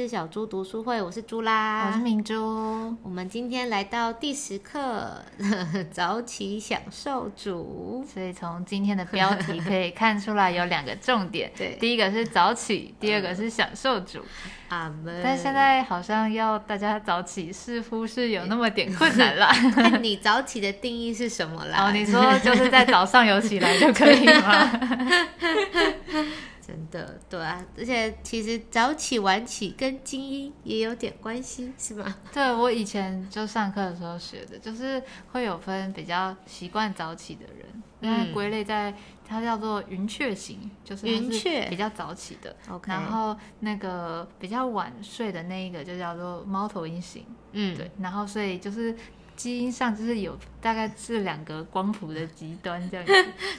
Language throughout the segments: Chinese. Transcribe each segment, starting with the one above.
是小猪读书会，我是猪啦，我是明珠。我们今天来到第十课，早起享受组。所以从今天的标题可以看出来有两个重点，对第一个是早起，第二个是享受主。阿门。但现在好像要大家早起，似乎是有那么点困难啦。看你早起的定义是什么啦？哦，你说就是在早上有起来就可以吗？真的，对啊，而且其实早起晚起跟精英也有点关系，是吗？对我以前就上课的时候学的，就是会有分比较习惯早起的人，那嗯归类在它叫做云雀型，就是云雀比较早起的。OK 然后那个比较晚睡的那一个就叫做猫头鹰型，嗯，对，然后所以就是基因上就是有大概是两个光谱的极端这样子，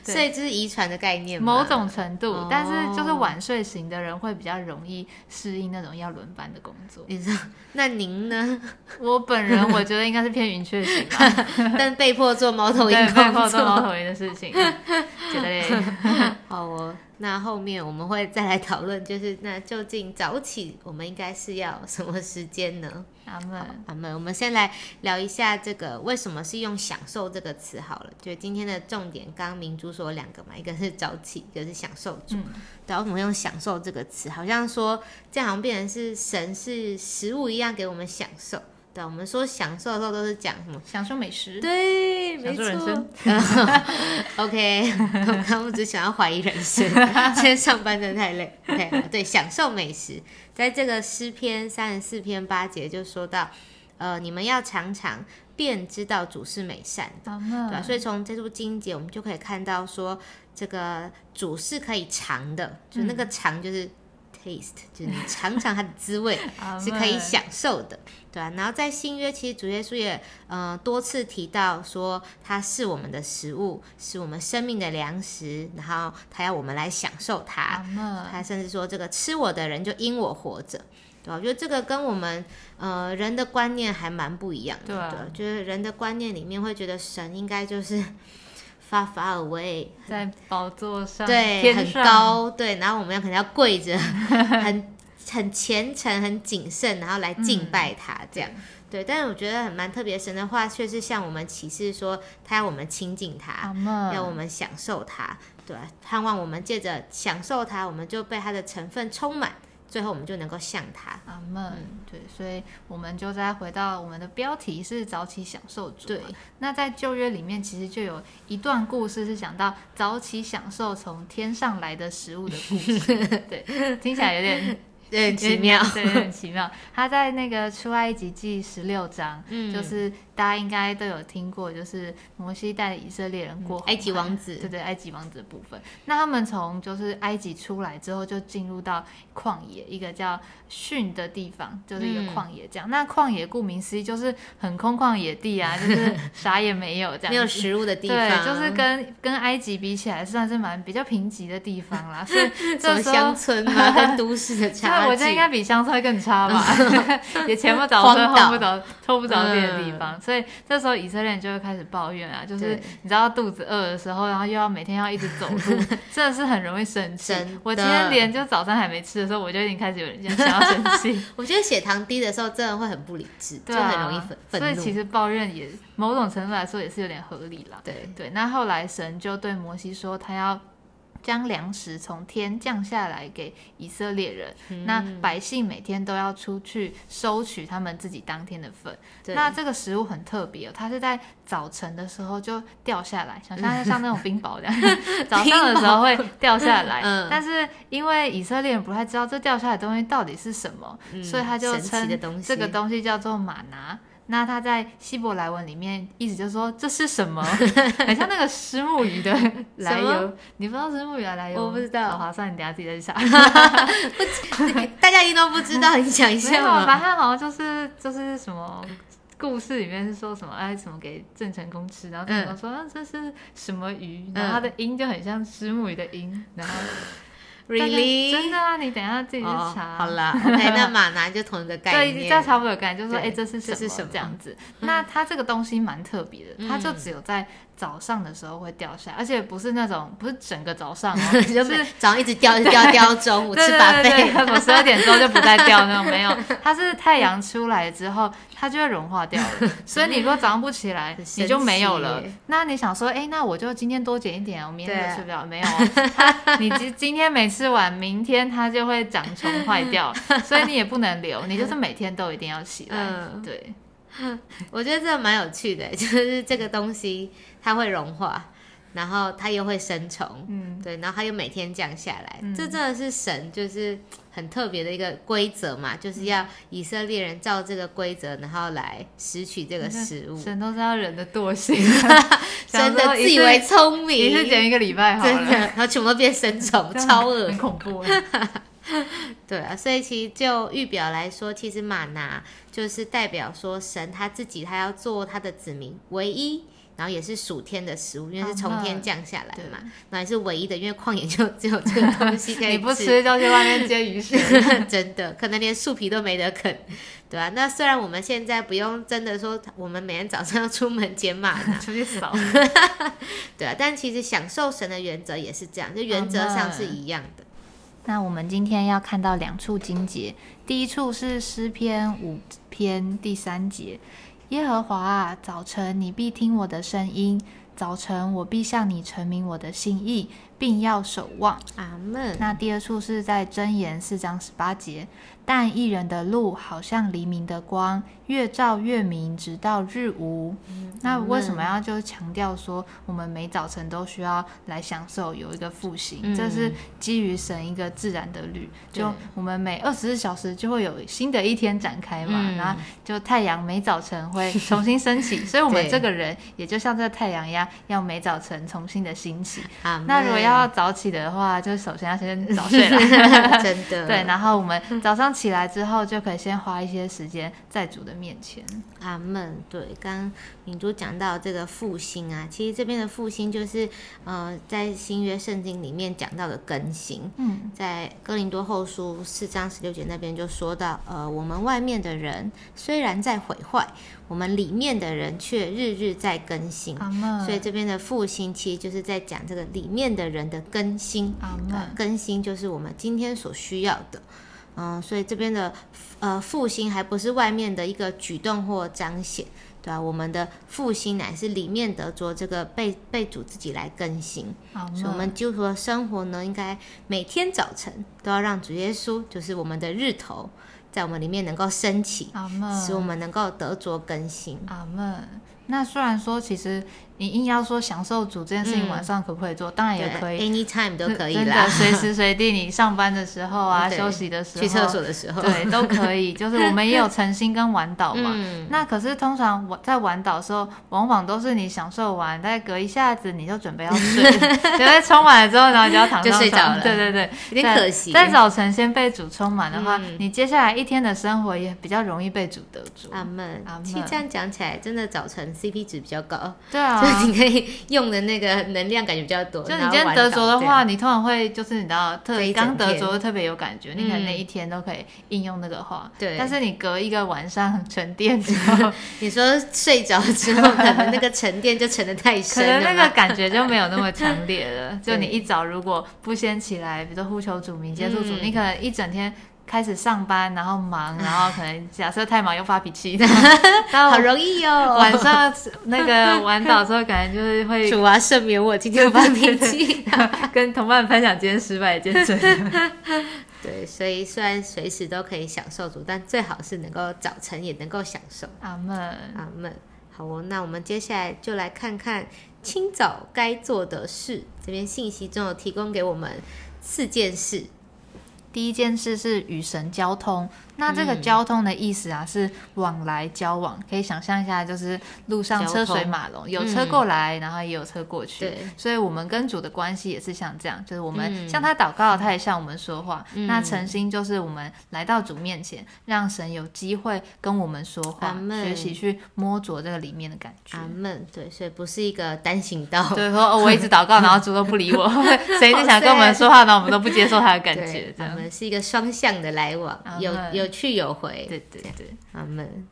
所以这是遗传的概念某种程度，哦但是就是晚睡型的人会比较容易适应那种要轮班的工作。你说，那您呢？我本人我觉得应该是偏云雀型吧，但被迫做猫头鹰对，背后工做猫作。头鹰的事情，觉得嘞，好哦，那后面我们会再来讨论，就是那究竟早起我们应该是要什么时间呢？阿门。阿门我们先来聊一下这个为什么是用“享受”这个词好了。就今天的重点，刚刚明珠说两个嘛，一个是早起，一个是享受主。嗯，对啊，为什么用“享受”这个词？好像说这样好像变成是神是食物一样给我们享受。对啊，我们说享受的时候都是讲什么？享受美食，对，没享受人错生。OK，我刚刚只想要怀疑人生，今天上班真的太累。对，享受美食，在这个诗篇三十四篇八节就说到，呃，你们要常常便知道主是美善的，对吧、门。所以从这部经节，我们就可以看到说，这个主是可以尝的，就那个尝就是 taste，、就是你尝尝它的滋味。是可以享受的，对啊。然后在新约，其实主耶稣也呃多次提到说，他是我们的食物，是我们生命的粮食，然后他要我们来享受它。他甚至说，这个吃我的人就因我活着。对吧、我觉得这个跟我们呃人的观念还蛮不一样的。对啊对就是人的观念里面会觉得神应该就是 far far away，在宝座上，对，很，高，对，然后我们要可能要跪着，很很虔诚、很谨慎，然后来敬拜他，这样。对，但是我觉得很蛮特别，神的话却是向我们启示说，他要我们亲近他，要我们享受他，对吧，盼望我们借着享受他，我们就被他的成分充满，最后我们就能够像他。阿门，对，所以我们就再回到我们的标题是早起享受主。对，那在旧约里面，其实就有一段故事是讲到早起享受从天上来的食物的故事。对，听起来有点对，很奇妙。对，有点奇妙。他在那个出埃及记十六章，嗯就是大家应该都有听过，就是摩西带以色列人过红埃及王子对对，埃及王子的部分。那他们从就是埃及出来之后，就进入到旷野，一个叫逊的地方，就是一个嗯旷野这样。那旷野顾名思义就是很空旷野地啊，就是 啥也没有这样，没有食物的地方，对，就是跟跟埃及比起来，算是蛮比较贫瘠的地方啦。所以 什么乡村啊，跟都市的就差。我觉得应该比香菜更差吧，也前不着村后不着偷不着地的地嗯方，所以这时候以色列人就会开始抱怨啊，就是你知道肚子饿的时候，然后又要每天要一直走路，真的是很容易生气。我今天连就早餐还没吃的时候，我就已经开始有点想要生气，我觉得血糖低的时候真的会很不理智，就很容易愤愤怒。所以其实抱怨也某种程度来说也是有点合理啦。对，对，那后来神就对摩西说，他要将粮食从天降下来给以色列人，嗯那百姓每天都要出去收取他们自己当天的份。那这个食物很特别哦，它是在早晨的时候就掉下来，想象像那种冰雹这样，早上的时候会掉下来。嗯但是因为以色列人不太知道这掉下来的东西到底是什么，嗯所以他就称这个东西叫做玛拿。那他在希伯来文里面意思就是说这是什么，很像那个虱目鱼的来什由。你不知道虱目鱼的来由吗？我不知道好划算，你等下自己再去查。大家一定都不知道，你讲一没下有，反嘛。正它好像就是就是什么故事里面是说什么哎什么给郑成功吃，然后郑成功说、啊这是什么鱼，然后它的音就很像虱目鱼的音，然后 Really？真的啊，你等一下自己去哦，查。好啦，OK，那马拿就同一个概对，念，这差不多有概念，就是说，对哎、这是这是什么这样子。那它这个东西蛮特别的，它就嗯只有在早上的时候会掉下来，而且不是那种不是整个早上哦，就是早上一直掉，一直掉，掉到中午吃把对对费。我十二点之后就不再掉那种，没有，它是太阳出来之后，它就会融化掉了。所以你如果早上不起来你就没有了。那你想说，哎、那我就今天多减一点，我明天就吃不了。没有哦，它你今今天没吃完，明天它就会长虫坏掉，所以你也不能留，你就是每天都一定要起来。嗯对，我觉得这个蛮有趣的，就是这个东西它会融化，然后它又会生虫，嗯，对，然后它又每天降下来，嗯。这真的是神就是很特别的一个规则嘛，就是要以色列人照这个规则，然后来拾取这个食物。神都知道人的惰性，真的自以为聪明，一次减一个礼拜好真的，了，然后全部都变生虫，超恶。很恐怖。对啊，所以其实就预表来说，其实玛拿就是代表说神他自己他要做他的子民唯一，然后也是属天的食物，因为是从天降下来对嘛，那也是唯一的，因为旷野就 只有这个东西可以吃 你不吃就去外面接鱼食。真的可能连树皮都没得啃，对啊，那虽然我们现在不用真的说我们每天早上要出门捡玛拿，出去扫，对啊，但其实享受神的原则也是这样，就原则上是一样的。那我们今天要看到两处经节，第一处是诗篇五篇第三节：耶和华啊，早晨你必听我的声音，早晨我必向你陈明我的心意，并要守望。阿门。那第二处是在箴言四章十八节，但一人的路好像黎明的光，越照越明，直到日无。那为什么要就强调说，我们每早晨都需要来享受有一个复兴？嗯这是基于神一个自然的律，就我们每二十四小时就会有新的一天展开嘛，嗯然后就太阳每早晨会重新升起，所以我们这个人也就像这个太阳一样，要每早晨重新的兴起。那如果要早起的话，就首先要先早睡啦。真的对，然后我们早上起来之后，就可以先花一些时间在主的面前。阿门。对，刚刚敏珠讲到这个复兴啊，其实这边的复兴就是呃，在新约圣经里面讲到的更新。嗯，在哥林多后书四章十六节那边就说到，呃，我们外面的人虽然在毁坏，我们里面的人却日日在更新。所以这边的复兴其实就是在讲这个里面的人的更新。阿呃。更新就是我们今天所需要的。嗯，所以这边的呃复兴还不是外面的一个举动或彰显，对吧、我们的复兴乃是里面得着这个被被主自己来更新。所以我们基督徒的生活呢，应该每天早晨都要让主耶稣，就是我们的日头，在我们里面能够升起，阿门。使我们能够得着更新。阿门。那虽然说，其实你硬要说享受煮这件事情，嗯晚上可不可以做？当然也可以。，anytime 都可以啦真的，，随时 随地，你上班的时候啊，休息的时候，去厕所的时候，对，都可以。就是我们也有晨星跟晚祷嘛。嗯，那可是通常我在晚祷的时候，往往都是你享受完，大概隔一下子你就准备要睡，觉在充满了之后，然后你就要躺就睡着了对对对，有点可惜。在早晨先被煮充满的话，嗯你接下来一天的生活也比较容易被煮得住。阿门阿。门其实这样讲起来，真的早晨 CP 值比较高，对啊，就是你可以用的那个能量感觉比较多。就你今天得着的话，你通常会就是你知道特刚得天着特别有感觉，你可能那嗯一天都可以应用那个话。对但是你隔一个晚上沉淀之后，你说睡着之后，可能那个沉淀就沉的太深那个感觉就没有那么强烈了。就你一早如果不先起来，比如说呼求主名、接触主，嗯你可能一整天。开始上班，然后忙，然后可能假设太忙又发脾气，到好容易哦。晚上那个 晚祷之后，感觉就是会主啊，赦免我今天发脾气。跟同伴分享今天失败的见证。对，所以虽然随时都可以享受主，但最好是能够早晨也能够享受。阿门。阿门。好哦，那我们接下来就来看看清早该做的事。这边信息中有提供给我们四件事。第一件事是与神交通。那这个嗯交通的意思啊，是往来交往，可以想象一下，就是路上车水马龙，有车过来，然后也有车过去。对，所以我们跟主的关系也是像这样，就是我们嗯向他祷告，他也向我们说话。嗯那诚心就是我们来到主面前，让神有机会跟我们说话学习去摸着这个里面的感觉。阿门。对，所以不是一个单行道。对，说哦，我一直祷告，然后主都不理我，谁一直想跟我们说话，呢我们都不接受他的感觉对，，这样。我们是一个双向的来往有，有门有去有回。对对对，阿门。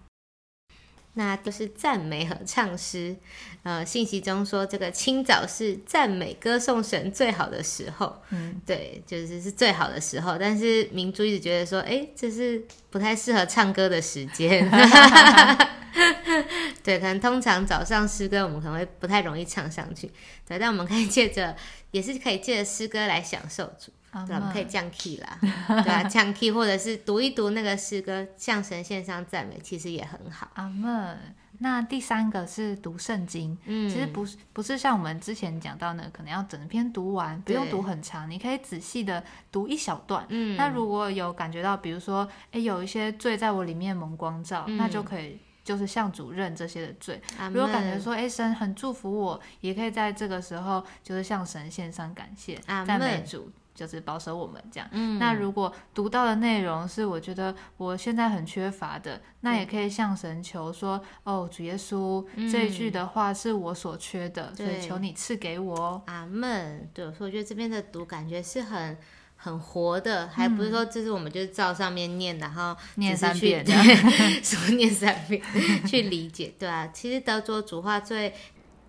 那都是赞美和唱诗。呃，信息中说，这个清早是赞美歌颂神最好的时候。嗯，对，就是是最好的时候。但是明珠一直觉得说，哎，这是不太适合唱歌的时间。对，可能通常早上诗歌我们可能会不太容易唱上去。对，但我们可以借着，也是可以借着诗歌来享受主。阿对啊，我们可以。降 key 啦，对啊，降 key 或者是读一读那个诗歌，向神献上赞美，其实也很好。阿门。那第三个是读圣经，嗯，其实不是不是像我们之前讲到的，可能要整篇读完，不用对读很长，你可以仔细的读一小段。嗯，那如果有感觉到，比如说，哎，有一些罪在我里面蒙光照，嗯那就可以就是向主认这些的罪。阿如果感觉门说，哎，神很祝福我，也可以在这个时候就是向神献上感谢，阿赞美主，就是保守我们这样。嗯，那如果读到的内容是我觉得我现在很缺乏的，那也可以向神求说：“哦，主耶稣，这一句的话是我所缺的，所以求你赐给我哦。阿门，对，所以我觉得这边的读感觉是很很活的，还不是说就是我们就是照上面念，然后念三遍。对，说念三遍 去理解，对啊，其实德州主话最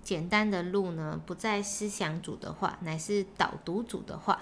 简单的路呢，不在思想主的话，乃是导读主的话。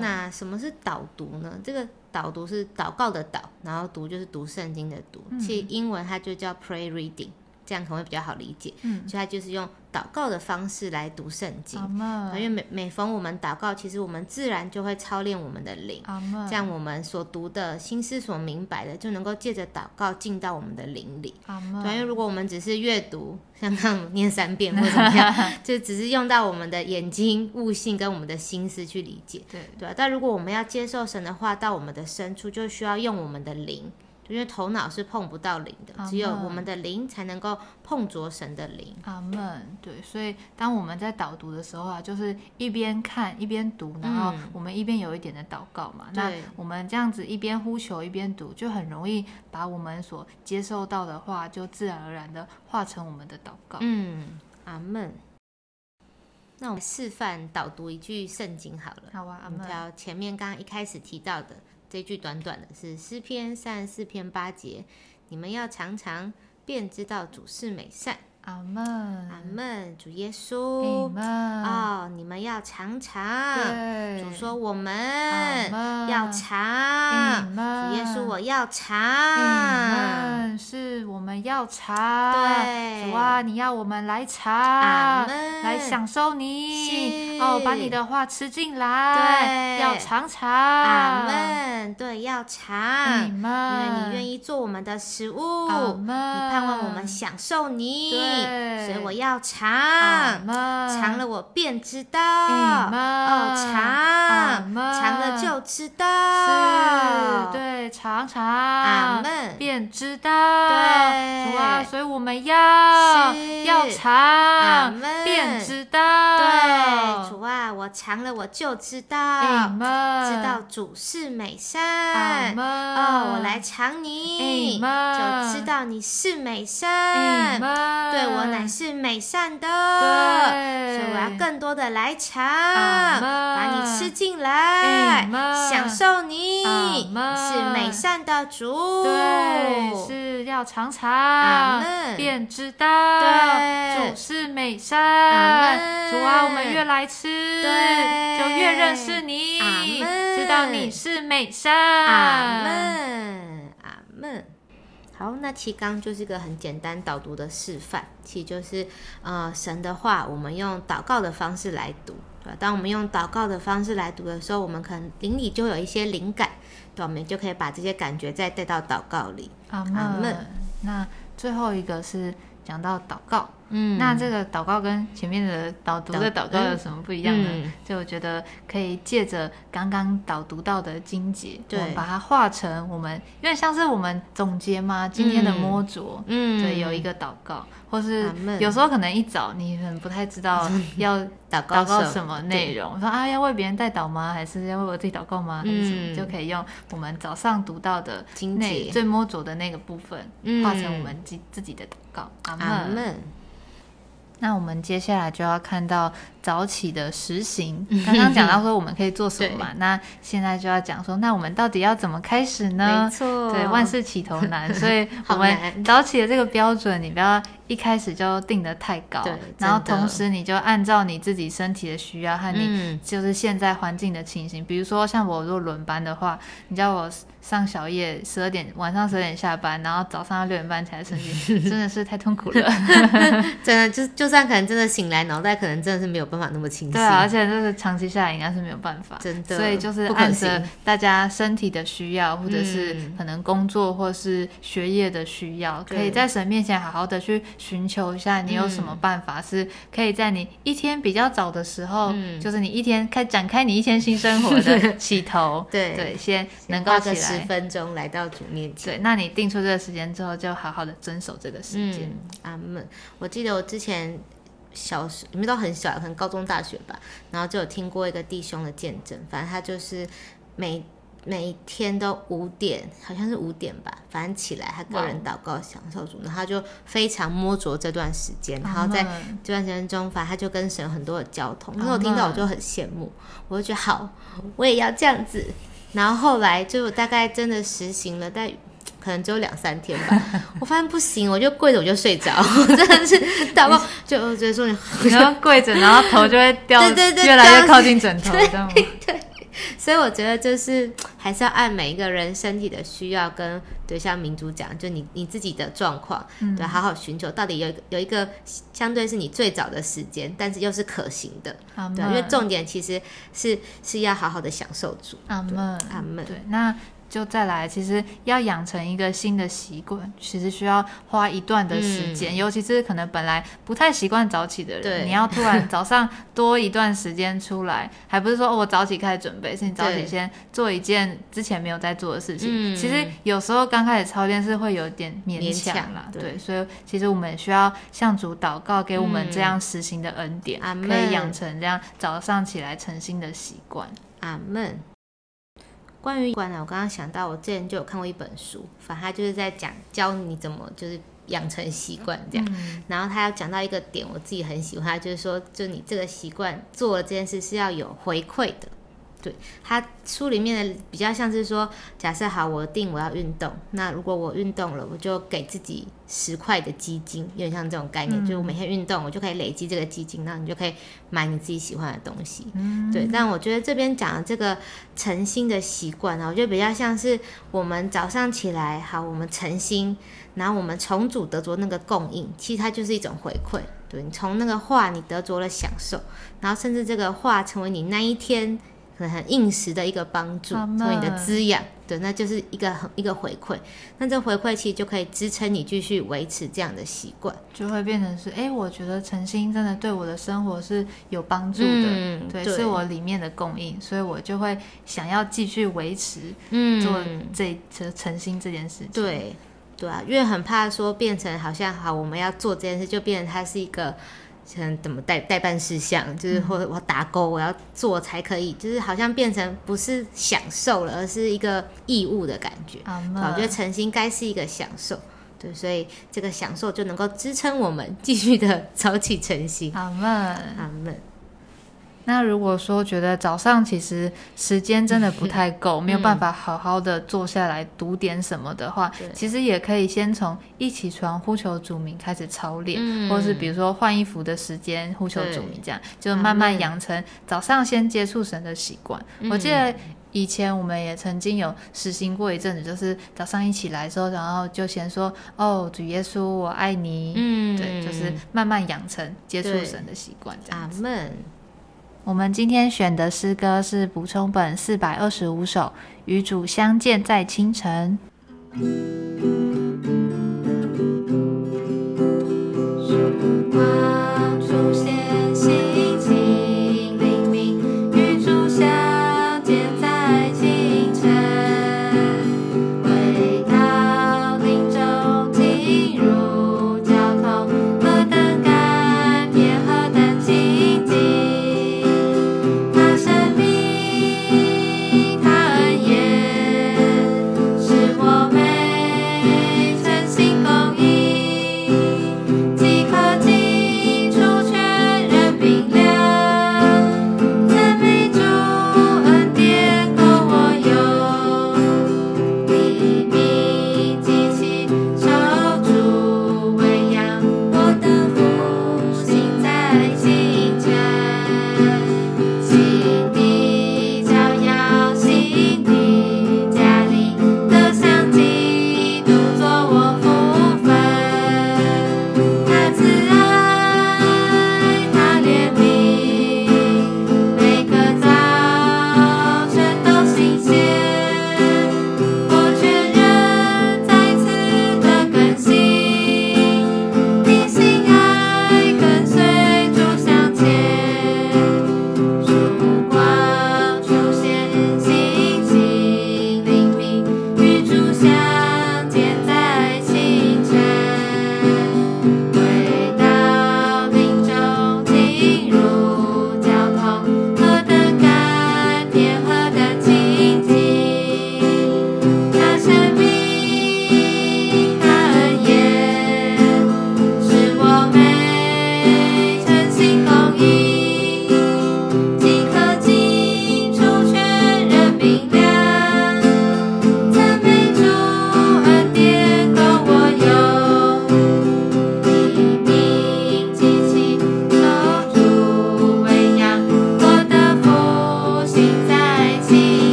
那什么是导读呢？这个导读是祷告的祷，然后读就是读圣经的读。嗯其实英文它就叫 pray reading，这样可能会比较好理解。嗯，所以他就是用祷告的方式来读圣经。阿因为，每每逢我们祷告，其实我们自然就会操练我们的灵，这样我们所读的心思所明白的，就能够借着祷告进到我们的灵里。阿对，因为，如果我们只是阅读，像念三遍或怎么样，就只是用到我们的眼睛、悟性跟我们的心思去理解。对，对啊，但如果我们要接受神的话到我们的深处，就需要用我们的灵，因为头脑是碰不到灵的，只有我们的灵才能够碰着神的灵。阿门。对，所以当我们在导读的时候啊，就是一边看一边读，然后嗯我们一边有一点的祷告嘛。那我们这样子一边呼求一边读，就很容易把我们所接受到的话，就自然而然的化成我们的祷告。嗯，阿门。那我们示范导读一句圣经好了。好啊，阿我们门。挑前面刚刚一开始提到的这句短短的，是诗篇三十四篇八节。你们要常常便知道主是美善。阿门。阿门。主耶阿稣。门。哦，你们要常常。对。主说我阿们门要阿常。门。主耶稣，我要阿常。门是我们要查。对主啊，你要我们来阿查，门。来享受你。是哦，把你的话吃进来。对要尝尝。阿。门。对，要尝。阿因为。你愿意做我们的食物，阿你。盼望我们享受你，对所以我要阿尝，门。尝了我便知道，阿门。哦，阿尝，门尝了就知道，是，对，尝尝。阿门，便知道，对主啊，所以我们要是要阿尝，门便知道，对，主啊，我尝了我就知阿道，门，知道主是美阿善。门，哦，我来尝你，阿就知道你是美阿善。门，对我乃是美善的，所以我要更多的来尝，把你吃进阿来，门享受你，是美善的主，对，是要尝阿尝，门，便知道，对。主是美善，主啊，我们越来吃，对就越认识你知道你是美善，阿门，阿门。好，那其实刚刚就是一个很简单导读的示范，其实就是呃神的话，我们用祷告的方式来读，对？当我们用祷告的方式来读的时候，我们可能灵里就有一些灵感，对，我们就可以把这些感觉再带到祷告里。阿门。那最后一个是讲到祷告，嗯，那这个祷告跟前面的导读的祷告有什么不一样呢？嗯就我觉得可以借着刚刚导读到的经节，对我们把它化成我们因为像是我们总结嘛今天的摸着。嗯，对，有一个祷告，或是有时候可能一早你可能不太知道要 祷祷告什什么内容，说啊要为别人代祷吗？还是要为我自己祷告吗？还是什么？嗯就可以用我们早上读到的经那节最摸着的那个部分，嗯化成我们自自己的祷告。阿门。那我们接下来就要看到早起的实行。刚刚讲到说我们可以做什么嘛，那现在就要讲说，那我们到底要怎么开始呢没？错，对，万事起头难，所以我们早起的这个标准，你不要一开始就定得太高对，然后同时你就按照你自己身体的需要和你嗯就是现在环境的情形，比如说像我如果轮班的话，你叫我上小夜十二点，晚上十二点下班，然后早上要六点半起来晨训，真的是太痛苦了。真的就就算可能真的醒来，脑袋可能真的是没有办法那么清晰。对啊，而且就是长期下来应该是没有办法，真的所以就是按着大家身体的需要，或者是嗯可能工作或是学业的需要，对可以在神面前好好的去寻求一下，你有什么办法是可以在你一天比较早的时候，嗯就是你一天开展开你一天新生活的 起头，对对，先能够起来十。分钟来到主面前。对，那你定出这个时间之后，就好好的遵守这个时间。嗯，阿门。我记得我之前小时，你们都很小，可能高中、大学吧，然后就有听过一个弟兄的见证，反正他就是每每天都五点，好像是五点吧，反正起来他个人祷告享受主，然后他就非常摸着这段时间，然后在这段时间中，反正他就跟神有很多的交通。那我听到我就很羡慕，我就觉得好，我也要这样子。然后后来就大概真的实行了，但可能只有两三天吧。我发现不行，我就跪着我就睡着，我真的是祷告 就我觉得说你然后跪着，然后头就会掉，对对对越来越靠近枕头，这样吗？所以我觉得就是还是要按每一个人身体的需要跟对像民主讲，就你你自己的状况，嗯。对，好好寻求到底有一个有一个相对是你最早的时间，但是又是可行的，对，因为重点其实是是要好好的享受住，阿门，阿门。对，那就再来，其实要养成一个新的习惯，其实需要花一段的时间，尤其是可能本来不太习惯早起的人，你要突然早上多一段时间出来，还不是说、哦、我早起开始准备，是你早起先做一件之前没有在做的事情。嗯。其实有时候刚开始操练是会有点勉勉强强啦，对对，所以其实我们需要向主祷告，给我们嗯这样实行的恩典，可以养成这样早上起来诚心的习惯。阿门。关于习惯呢，我刚刚想到，我之前就有看过一本书，反正他就是在讲教你怎么就是养成习惯这样。嗯然后他要讲到一个点，我自己很喜欢，就是说，就你这个习惯做了这件事是要有回馈的。对他书里面的比较像是说，假设好，我定我要运动，那如果我运动了，我就给自己十块的基金，有点像这种概念，嗯就是我每天运动，我就可以累积这个基金，然后你就可以买你自己喜欢的东西。嗯对，但我觉得这边讲的这个诚心的习惯呢，我觉得比较像是我们早上起来，好，我们诚心，然后我们重组得着那个供应，其实它就是一种回馈。对你从那个话你得着了享受，然后甚至这个话成为你那一天很应时的一个帮助，阿成为你的滋养。对，那就是一个很一个回馈。那这回馈其实就可以支撑你继续维持这样的习惯。就会变成是，哎、我觉得诚心真的对我的生活是有帮助的，嗯对，对是我里面的供应，所以我就会想要继续维持嗯做这这诚心这件事情。，对，对啊，因为很怕说变成好像好，我们要做这件事，就变成它是一个像怎么代代办事项，就是或者我打勾，我要做才可以，就是好像变成不是享受了，而是一个义务的感觉。我觉得门。诚心该是一个享受。对，所以这个享受就能够支撑我们继续的 早起晨心。阿门。阿门。那如果说觉得早上其实时间真的不太够，没有办法好好的坐下来读点什么的话，对其实也可以先从一起床呼求主名开始操练，嗯或是比如说换衣服的时间呼求主名，这样就慢慢养成早上先接触神的习惯。嗯我记得。以前我们也曾经有实行过一阵子，就是早上一起来的时候，然后就先说：“哦，主耶稣，我爱你。”嗯对，就是慢慢养成接触神的习惯，这样阿门。我们今天选的诗歌是补充本四百二十五首，《与主相见在清晨》。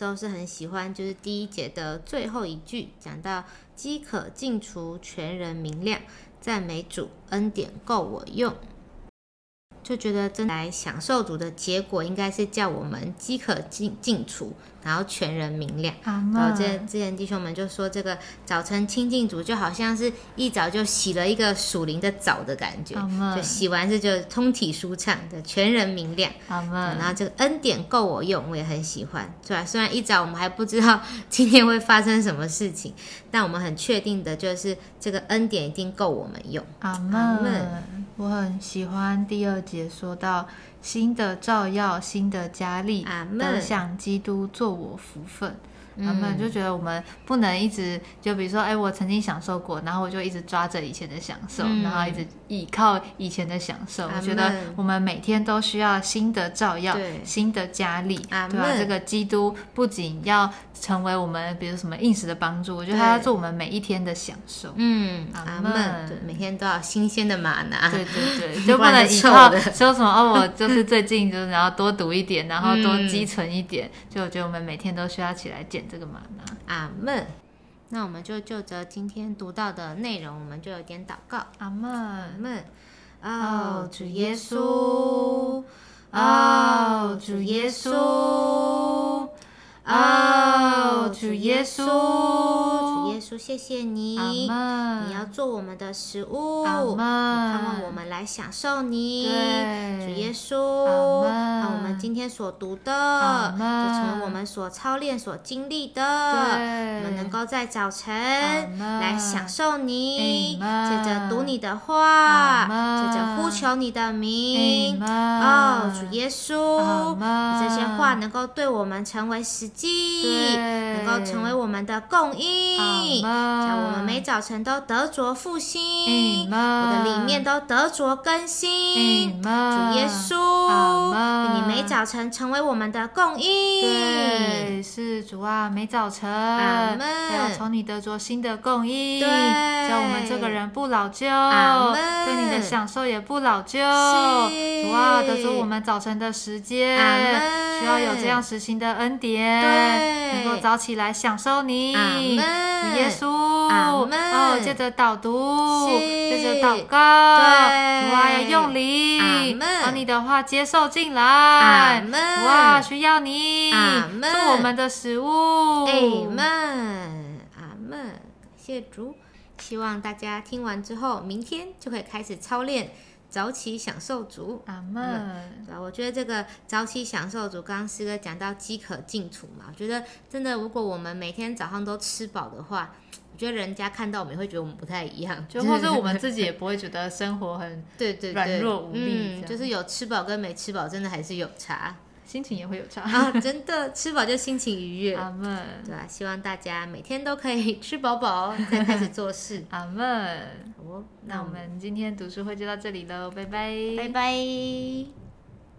时候是很喜欢，就是第一节的最后一句，讲到饥渴尽除，全人明亮，赞美主恩典够我用，就觉得真来享受主的结果，应该是叫我们饥渴尽尽除，然后全人明亮。然后之前之前弟兄们就说，这个早晨清净主，就好像是一早就洗了一个属灵的澡的感觉，就洗完这就通体舒畅的，全人明亮。然门。后这个恩典够我用，我也很喜欢。对啊，虽然一早我们还不知道今天会发生什么事情，但我们很确定的就是这个恩典一定够我们用。阿门。我很喜欢第二节说到新的照耀，新的加力阿，门得享基督做我福分。嗯阿门。就觉得我们不能一直就比如说，哎，我曾经享受过，然后我就一直抓着以前的享受，嗯然后一直依靠以前的享受。我觉得我们每天都需要新的照耀，新的加力，对吧？门这个基督不仅要成为我们，比如什么应时的帮助，我觉得对他要做我们每一天的享受。嗯，阿阿门门。对，每天都要新鲜的玛拿。对对对，就不能依靠的 说什么哦，我就是最近就是然后多读一点，然后多嗯积存一点，就我觉得我们每天都需要起来捡这个玛拿。阿门。那我们就就着今天读到的内容，我们就有点祷告。阿门。阿门。哦哦，主耶稣，哦，主耶稣，哦，主耶稣，主耶稣，谢谢你，你要做我们的食物，盼望我们来享受你。主耶稣，阿门。让我们今天所读的，就成为我们所操练、所经历的，我们能够在早晨来享受你，接着读你的话，门接着呼求你的名。哦，主耶稣，门。这些话能够对我们成为实际，对。能够成为我们的供应，阿门。在我们每每早晨都得着复兴，我的里面都得着更新。主耶稣，你每早晨成为我们的供应。对，是主啊，每早晨要从你得着新的供应，对。叫我们这个人不老旧，阿门对你的享受也不老旧。是。主啊，得着我们早晨的时间，需要有这样实行的恩典，能够早起来享受你。阿耶稣，阿门哦，借着导读，是。借着祷告，对。主啊，要用力，把你的话接受进来。阿门主啊，需要你，做我们的食物。阿门，阿门，感谢主。希望大家听完之后，明天就可以开始操练早起享受族。阿门。对啊，我觉得这个早起享受族，刚刚师哥讲到饥渴净土嘛，我觉得真的，如果我们每天早上都吃饱的话，我觉得人家看到我们也会觉得我们不太一样，就或者我们自己也不会觉得生活很 对对对软弱无力这嗯，就是有吃饱跟没吃饱，真的还是有差心情也会有差。啊，真的吃饱就心情愉悦，阿门。对啊，希望大家每天都可以吃饱饱 再开始做事。阿门。好哦，那我们今天读书会就到这里喽，拜拜。拜拜。